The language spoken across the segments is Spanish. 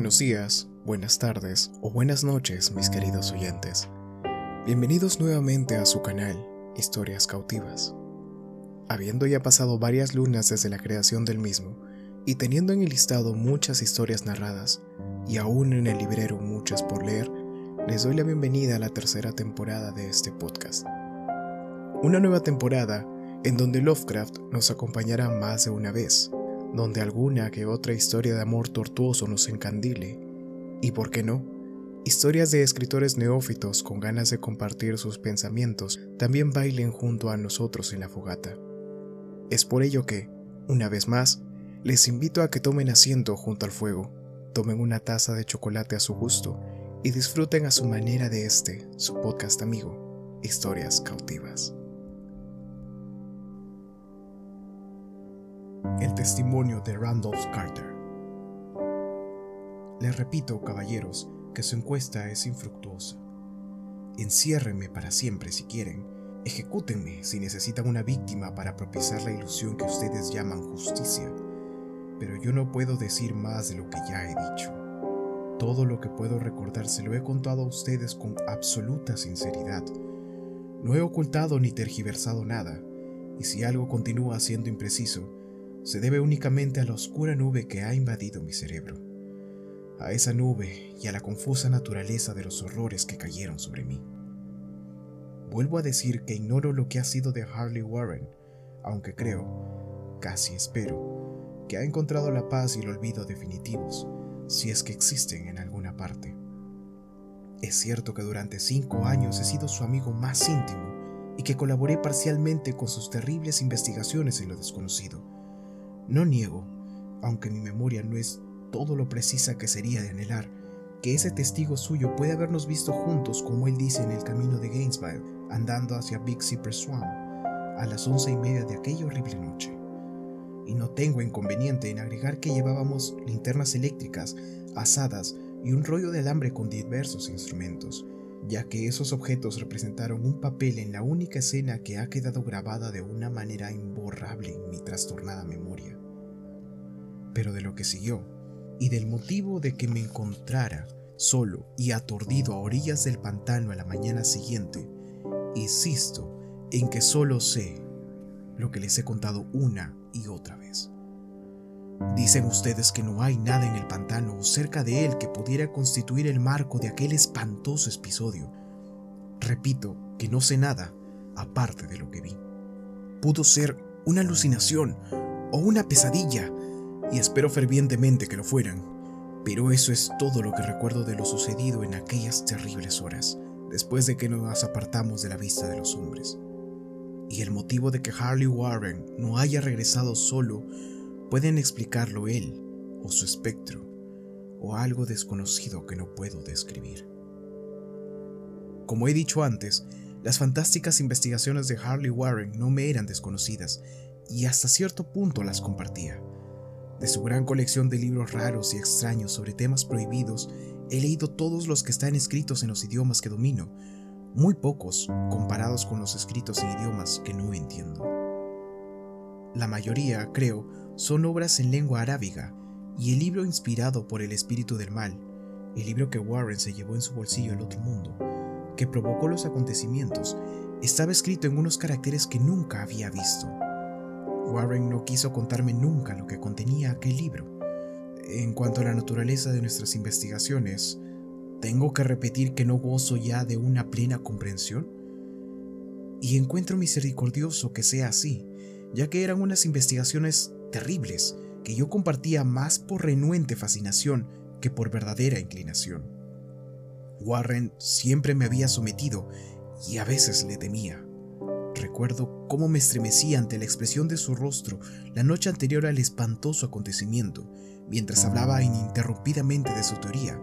Buenos días, buenas tardes o buenas noches, mis queridos oyentes. Bienvenidos nuevamente a su canal, Historias Cautivas. Habiendo ya pasado varias lunas desde la creación del mismo, y teniendo en el listado muchas historias narradas, y aún en el librero muchas por leer, les doy la bienvenida a la tercera temporada de este podcast. Una nueva temporada en donde Lovecraft nos acompañará más de una vez, donde alguna que otra historia de amor tortuoso nos encandile, y por qué no, historias de escritores neófitos con ganas de compartir sus pensamientos también bailen junto a nosotros en la fogata. Es por ello que, una vez más, les invito a que tomen asiento junto al fuego, tomen una taza de chocolate a su gusto y disfruten a su manera de este, su podcast amigo, Historias Cautivas. El testimonio de Randolph Carter. Les repito, caballeros, que su encuesta es infructuosa. Enciérrenme para siempre si quieren, ejecútenme si necesitan una víctima para propiciar la ilusión que ustedes llaman justicia pero yo no puedo decir más de lo que ya he dicho. Todo lo que puedo recordar se lo he contado a ustedes con absoluta sinceridad. No he ocultado ni tergiversado nada, y si algo continúa siendo impreciso, se debe únicamente a la oscura nube que ha invadido mi cerebro, a esa nube y a la confusa naturaleza de los horrores que cayeron sobre mí. Vuelvo a decir que ignoro lo que ha sido de Harley Warren, aunque creo, casi espero, que ha encontrado la paz y el olvido definitivos, si es que existen en alguna parte. Es cierto que durante cinco años he sido su amigo más íntimo y que colaboré parcialmente con sus terribles investigaciones en lo desconocido. No niego, aunque mi memoria no es todo lo precisa que sería de anhelar, que ese testigo suyo puede habernos visto juntos, como él dice en el camino de Gainesville, andando hacia Big Zipper Swamp, a las once y media de aquella horrible noche y no tengo inconveniente en agregar que llevábamos linternas eléctricas, asadas y un rollo de alambre con diversos instrumentos, ya que esos objetos representaron un papel en la única escena que ha quedado grabada de una manera imborrable en mi trastornada memoria. Pero de lo que siguió, y del motivo de que me encontrara solo y aturdido a orillas del pantano a la mañana siguiente, insisto en que solo sé lo que les he contado una y otra vez. Dicen ustedes que no hay nada en el pantano o cerca de él que pudiera constituir el marco de aquel espantoso episodio. Repito que no sé nada aparte de lo que vi. Pudo ser una alucinación o una pesadilla, y espero fervientemente que lo fueran, pero eso es todo lo que recuerdo de lo sucedido en aquellas terribles horas, después de que nos apartamos de la vista de los hombres y el motivo de que Harley Warren no haya regresado solo pueden explicarlo él o su espectro o algo desconocido que no puedo describir. Como he dicho antes, las fantásticas investigaciones de Harley Warren no me eran desconocidas y hasta cierto punto las compartía. De su gran colección de libros raros y extraños sobre temas prohibidos, he leído todos los que están escritos en los idiomas que domino, muy pocos comparados con los escritos en idiomas que no entiendo. La mayoría, creo, son obras en lengua arábiga y el libro inspirado por el espíritu del mal, el libro que Warren se llevó en su bolsillo al otro mundo, que provocó los acontecimientos, estaba escrito en unos caracteres que nunca había visto. Warren no quiso contarme nunca lo que contenía aquel libro. En cuanto a la naturaleza de nuestras investigaciones, ¿Tengo que repetir que no gozo ya de una plena comprensión? Y encuentro misericordioso que sea así, ya que eran unas investigaciones terribles que yo compartía más por renuente fascinación que por verdadera inclinación. Warren siempre me había sometido y a veces le temía. Recuerdo cómo me estremecía ante la expresión de su rostro la noche anterior al espantoso acontecimiento, mientras hablaba ininterrumpidamente de su teoría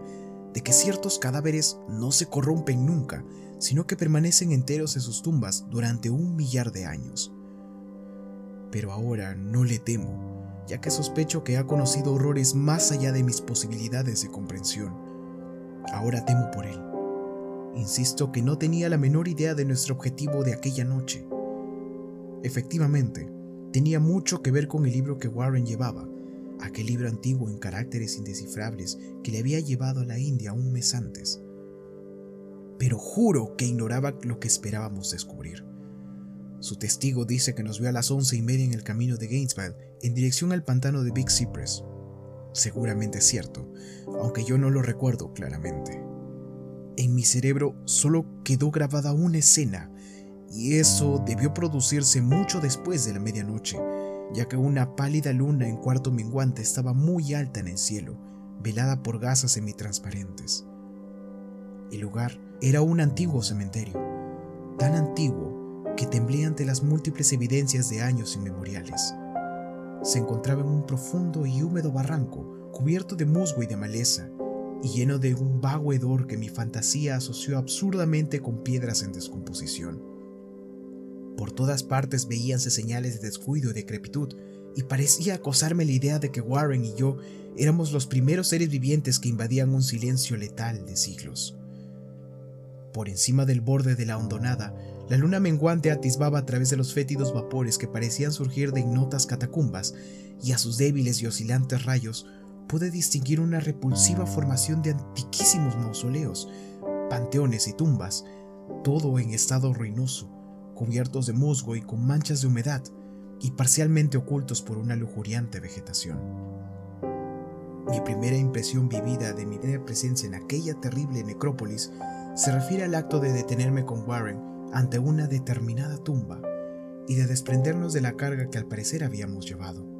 de que ciertos cadáveres no se corrompen nunca, sino que permanecen enteros en sus tumbas durante un millar de años. Pero ahora no le temo, ya que sospecho que ha conocido horrores más allá de mis posibilidades de comprensión. Ahora temo por él. Insisto que no tenía la menor idea de nuestro objetivo de aquella noche. Efectivamente, tenía mucho que ver con el libro que Warren llevaba, aquel libro antiguo en caracteres indescifrables que le había llevado a la India un mes antes. Pero juro que ignoraba lo que esperábamos descubrir. Su testigo dice que nos vio a las once y media en el camino de Gainesville en dirección al pantano de Big Cypress. Seguramente es cierto, aunque yo no lo recuerdo claramente. En mi cerebro solo quedó grabada una escena, y eso debió producirse mucho después de la medianoche, ya que una pálida luna en cuarto menguante estaba muy alta en el cielo, velada por gasas semitransparentes. El lugar era un antiguo cementerio, tan antiguo que temblé ante las múltiples evidencias de años inmemoriales. Se encontraba en un profundo y húmedo barranco, cubierto de musgo y de maleza, y lleno de un vago hedor que mi fantasía asoció absurdamente con piedras en descomposición. Por todas partes veíanse señales de descuido y decrepitud, y parecía acosarme la idea de que Warren y yo éramos los primeros seres vivientes que invadían un silencio letal de siglos. Por encima del borde de la hondonada, la luna menguante atisbaba a través de los fétidos vapores que parecían surgir de ignotas catacumbas, y a sus débiles y oscilantes rayos pude distinguir una repulsiva formación de antiquísimos mausoleos, panteones y tumbas, todo en estado ruinoso, cubiertos de musgo y con manchas de humedad, y parcialmente ocultos por una lujuriante vegetación. Mi primera impresión vivida de mi presencia en aquella terrible necrópolis se refiere al acto de detenerme con Warren ante una determinada tumba y de desprendernos de la carga que al parecer habíamos llevado.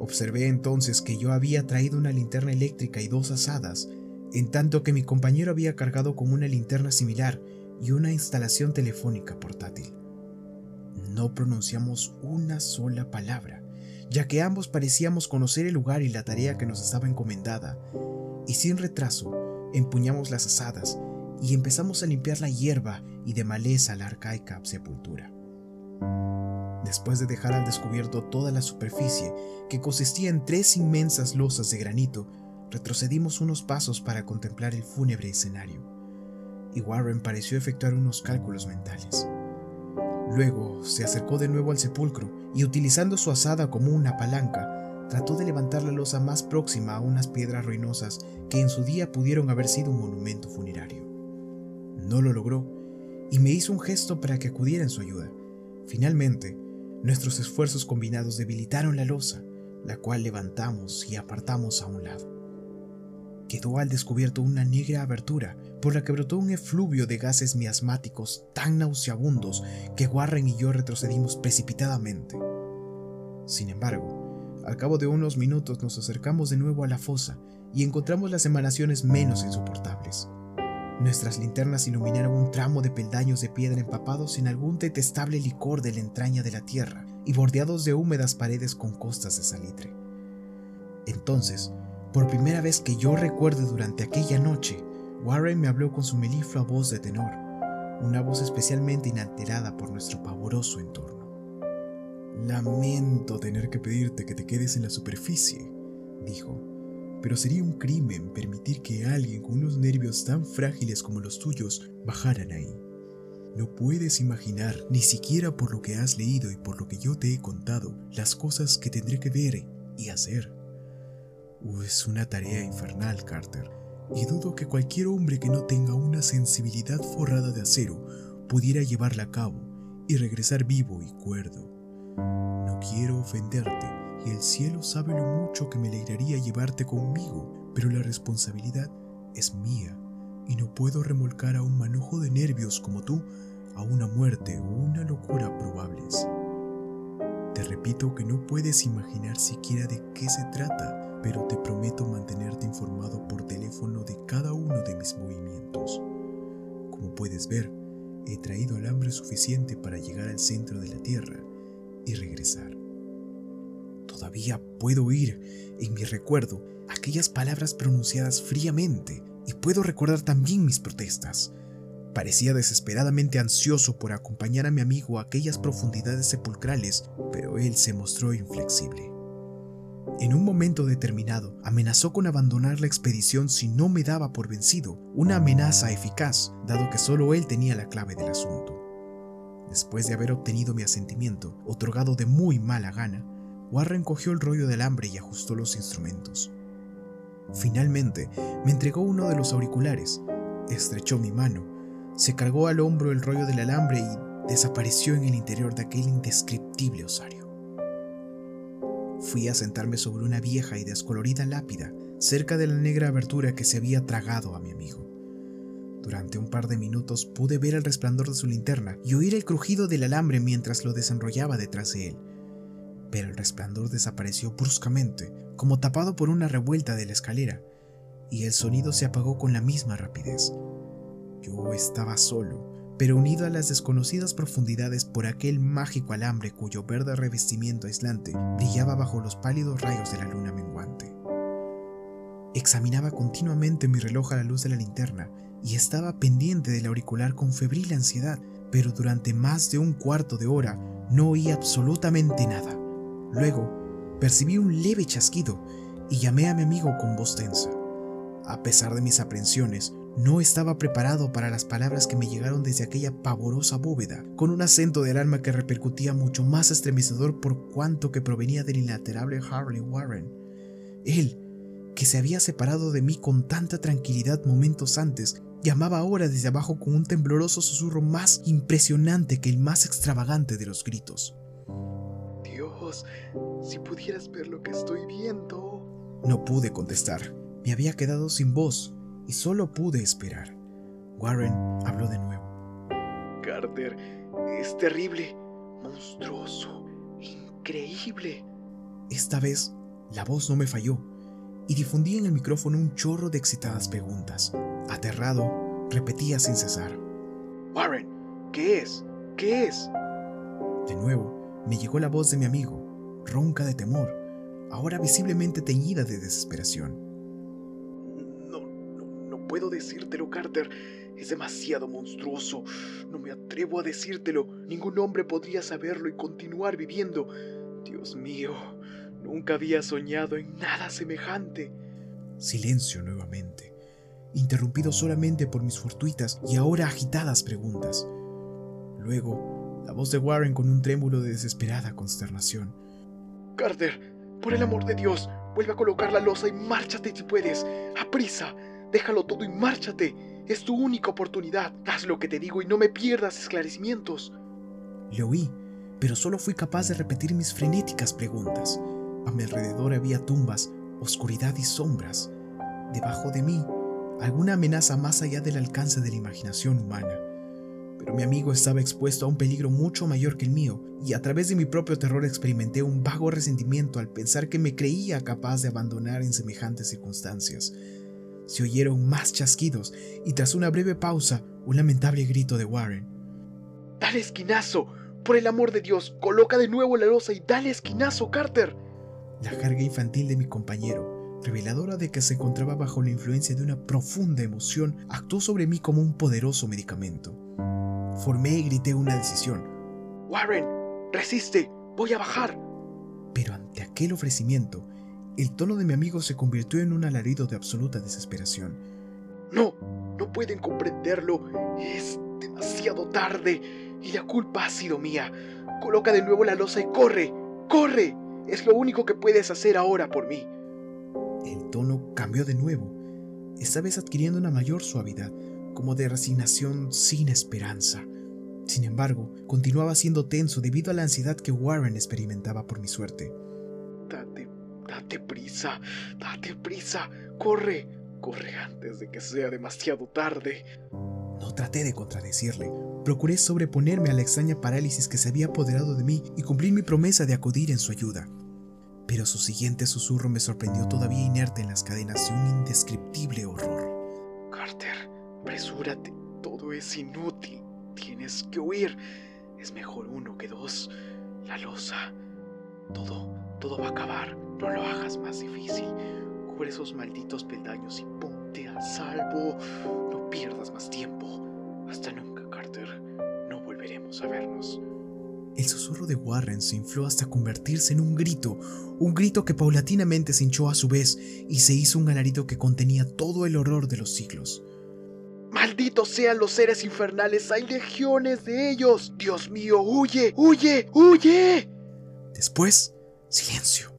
Observé entonces que yo había traído una linterna eléctrica y dos asadas, en tanto que mi compañero había cargado con una linterna similar y una instalación telefónica portátil. No pronunciamos una sola palabra, ya que ambos parecíamos conocer el lugar y la tarea que nos estaba encomendada, y sin retraso empuñamos las asadas y empezamos a limpiar la hierba y de maleza la arcaica sepultura. Después de dejar al descubierto toda la superficie, que consistía en tres inmensas losas de granito, retrocedimos unos pasos para contemplar el fúnebre escenario y Warren pareció efectuar unos cálculos mentales. Luego se acercó de nuevo al sepulcro y utilizando su asada como una palanca, trató de levantar la losa más próxima a unas piedras ruinosas que en su día pudieron haber sido un monumento funerario. No lo logró y me hizo un gesto para que acudiera en su ayuda. Finalmente, nuestros esfuerzos combinados debilitaron la losa, la cual levantamos y apartamos a un lado quedó al descubierto una negra abertura por la que brotó un efluvio de gases miasmáticos tan nauseabundos que Warren y yo retrocedimos precipitadamente. Sin embargo, al cabo de unos minutos nos acercamos de nuevo a la fosa y encontramos las emanaciones menos insoportables. Nuestras linternas iluminaron un tramo de peldaños de piedra empapados en algún detestable licor de la entraña de la tierra y bordeados de húmedas paredes con costas de salitre. Entonces, por primera vez que yo recuerde durante aquella noche, Warren me habló con su meliflua voz de tenor, una voz especialmente inalterada por nuestro pavoroso entorno. Lamento tener que pedirte que te quedes en la superficie, dijo, pero sería un crimen permitir que alguien con unos nervios tan frágiles como los tuyos bajaran ahí. No puedes imaginar, ni siquiera por lo que has leído y por lo que yo te he contado, las cosas que tendré que ver y hacer. Es una tarea infernal, Carter, y dudo que cualquier hombre que no tenga una sensibilidad forrada de acero pudiera llevarla a cabo y regresar vivo y cuerdo. No quiero ofenderte, y el cielo sabe lo mucho que me alegraría llevarte conmigo, pero la responsabilidad es mía, y no puedo remolcar a un manojo de nervios como tú a una muerte o una locura probables. Te repito que no puedes imaginar siquiera de qué se trata pero te prometo mantenerte informado por teléfono de cada uno de mis movimientos. Como puedes ver, he traído el hambre suficiente para llegar al centro de la Tierra y regresar. Todavía puedo oír en mi recuerdo aquellas palabras pronunciadas fríamente y puedo recordar también mis protestas. Parecía desesperadamente ansioso por acompañar a mi amigo a aquellas profundidades sepulcrales, pero él se mostró inflexible. En un momento determinado, amenazó con abandonar la expedición si no me daba por vencido, una amenaza eficaz, dado que solo él tenía la clave del asunto. Después de haber obtenido mi asentimiento, otorgado de muy mala gana, Warren cogió el rollo de alambre y ajustó los instrumentos. Finalmente, me entregó uno de los auriculares, estrechó mi mano, se cargó al hombro el rollo del alambre y desapareció en el interior de aquel indescriptible osario. Fui a sentarme sobre una vieja y descolorida lápida cerca de la negra abertura que se había tragado a mi amigo. Durante un par de minutos pude ver el resplandor de su linterna y oír el crujido del alambre mientras lo desenrollaba detrás de él. Pero el resplandor desapareció bruscamente, como tapado por una revuelta de la escalera, y el sonido se apagó con la misma rapidez. Yo estaba solo, pero unido a las desconocidas profundidades por aquel mágico alambre cuyo verde revestimiento aislante brillaba bajo los pálidos rayos de la luna menguante. Examinaba continuamente mi reloj a la luz de la linterna y estaba pendiente del auricular con febril ansiedad, pero durante más de un cuarto de hora no oí absolutamente nada. Luego, percibí un leve chasquido y llamé a mi amigo con voz tensa. A pesar de mis aprensiones, no estaba preparado para las palabras que me llegaron desde aquella pavorosa bóveda, con un acento del alma que repercutía mucho más estremecedor por cuanto que provenía del inaterable Harley Warren. Él, que se había separado de mí con tanta tranquilidad momentos antes, llamaba ahora desde abajo con un tembloroso susurro más impresionante que el más extravagante de los gritos. Dios, si pudieras ver lo que estoy viendo. No pude contestar. Me había quedado sin voz y solo pude esperar. Warren habló de nuevo. Carter, es terrible, monstruoso, increíble. Esta vez, la voz no me falló y difundí en el micrófono un chorro de excitadas preguntas. Aterrado, repetía sin cesar. Warren, ¿qué es? ¿Qué es? De nuevo, me llegó la voz de mi amigo, ronca de temor, ahora visiblemente teñida de desesperación puedo decírtelo, Carter. Es demasiado monstruoso. No me atrevo a decírtelo. Ningún hombre podría saberlo y continuar viviendo. Dios mío, nunca había soñado en nada semejante. Silencio nuevamente, interrumpido solamente por mis fortuitas y ahora agitadas preguntas. Luego, la voz de Warren con un trémulo de desesperada consternación. Carter, por el amor de Dios, vuelve a colocar la losa y márchate si puedes. ¡Aprisa! Déjalo todo y márchate. Es tu única oportunidad. Haz lo que te digo y no me pierdas esclarecimientos. Le oí, pero solo fui capaz de repetir mis frenéticas preguntas. A mi alrededor había tumbas, oscuridad y sombras. Debajo de mí, alguna amenaza más allá del alcance de la imaginación humana. Pero mi amigo estaba expuesto a un peligro mucho mayor que el mío, y a través de mi propio terror experimenté un vago resentimiento al pensar que me creía capaz de abandonar en semejantes circunstancias se oyeron más chasquidos y tras una breve pausa, un lamentable grito de Warren. ¡Dale esquinazo! Por el amor de Dios, coloca de nuevo la losa y dale esquinazo, Carter. La carga infantil de mi compañero, reveladora de que se encontraba bajo la influencia de una profunda emoción, actuó sobre mí como un poderoso medicamento. Formé y grité una decisión. Warren, resiste, voy a bajar. Pero ante aquel ofrecimiento, el tono de mi amigo se convirtió en un alarido de absoluta desesperación. No, no pueden comprenderlo. Es demasiado tarde y la culpa ha sido mía. Coloca de nuevo la losa y corre, corre. Es lo único que puedes hacer ahora por mí. El tono cambió de nuevo, esta vez adquiriendo una mayor suavidad, como de resignación sin esperanza. Sin embargo, continuaba siendo tenso debido a la ansiedad que Warren experimentaba por mi suerte. Date prisa, date prisa, corre, corre antes de que sea demasiado tarde. No traté de contradecirle. Procuré sobreponerme a la extraña parálisis que se había apoderado de mí y cumplir mi promesa de acudir en su ayuda. Pero su siguiente susurro me sorprendió todavía inerte en las cadenas de un indescriptible horror. Carter, presúrate, todo es inútil. Tienes que huir. Es mejor uno que dos. La losa. Todo, todo va a acabar. No lo hagas más difícil. Cubre esos malditos peldaños y ponte a salvo. No pierdas más tiempo. Hasta nunca, Carter. No volveremos a vernos. El susurro de Warren se infló hasta convertirse en un grito, un grito que paulatinamente se hinchó a su vez y se hizo un alarido que contenía todo el horror de los siglos. Malditos sean los seres infernales, hay legiones de ellos. Dios mío, huye, huye, huye. Después, silencio.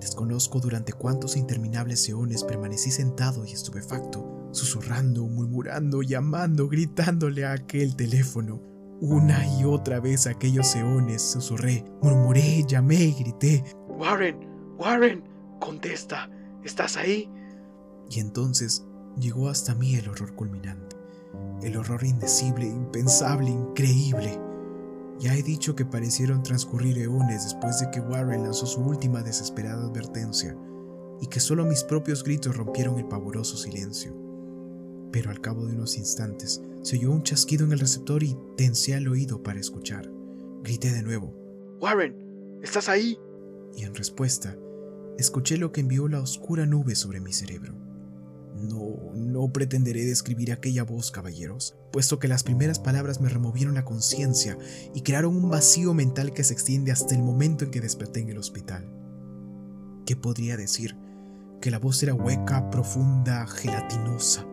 Desconozco durante cuántos interminables eones permanecí sentado y estupefacto, susurrando, murmurando, llamando, gritándole a aquel teléfono. Una y otra vez aquellos eones susurré, murmuré, llamé y grité. Warren, Warren, contesta, ¿estás ahí? Y entonces llegó hasta mí el horror culminante, el horror indecible, impensable, increíble. Ya he dicho que parecieron transcurrir eones después de que Warren lanzó su última desesperada advertencia y que solo mis propios gritos rompieron el pavoroso silencio. Pero al cabo de unos instantes se oyó un chasquido en el receptor y tensé al oído para escuchar. Grité de nuevo. Warren, ¿estás ahí? Y en respuesta, escuché lo que envió la oscura nube sobre mi cerebro. No, no pretenderé describir aquella voz, caballeros, puesto que las primeras palabras me removieron la conciencia y crearon un vacío mental que se extiende hasta el momento en que desperté en el hospital. ¿Qué podría decir? Que la voz era hueca, profunda, gelatinosa,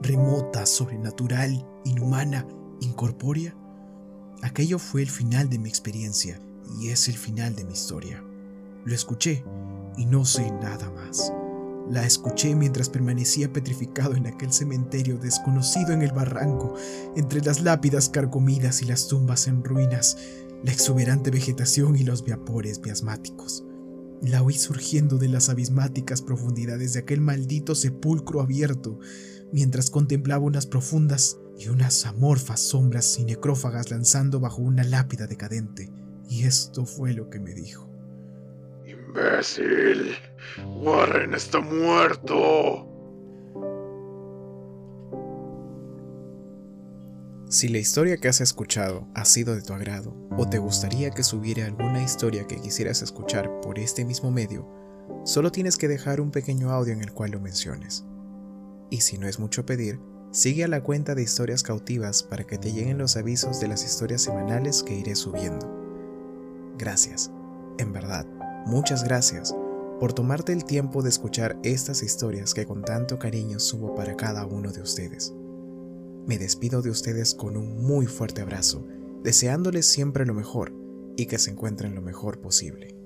remota, sobrenatural, inhumana, incorpórea. Aquello fue el final de mi experiencia y es el final de mi historia. Lo escuché y no sé nada más. La escuché mientras permanecía petrificado en aquel cementerio desconocido en el barranco, entre las lápidas carcomidas y las tumbas en ruinas, la exuberante vegetación y los vapores miasmáticos. La oí surgiendo de las abismáticas profundidades de aquel maldito sepulcro abierto, mientras contemplaba unas profundas y unas amorfas sombras y necrófagas lanzando bajo una lápida decadente. Y esto fue lo que me dijo. ¡Imbécil! Warren está muerto. Si la historia que has escuchado ha sido de tu agrado o te gustaría que subiera alguna historia que quisieras escuchar por este mismo medio, solo tienes que dejar un pequeño audio en el cual lo menciones. Y si no es mucho pedir, sigue a la cuenta de historias cautivas para que te lleguen los avisos de las historias semanales que iré subiendo. Gracias, en verdad, muchas gracias por tomarte el tiempo de escuchar estas historias que con tanto cariño subo para cada uno de ustedes. Me despido de ustedes con un muy fuerte abrazo, deseándoles siempre lo mejor y que se encuentren lo mejor posible.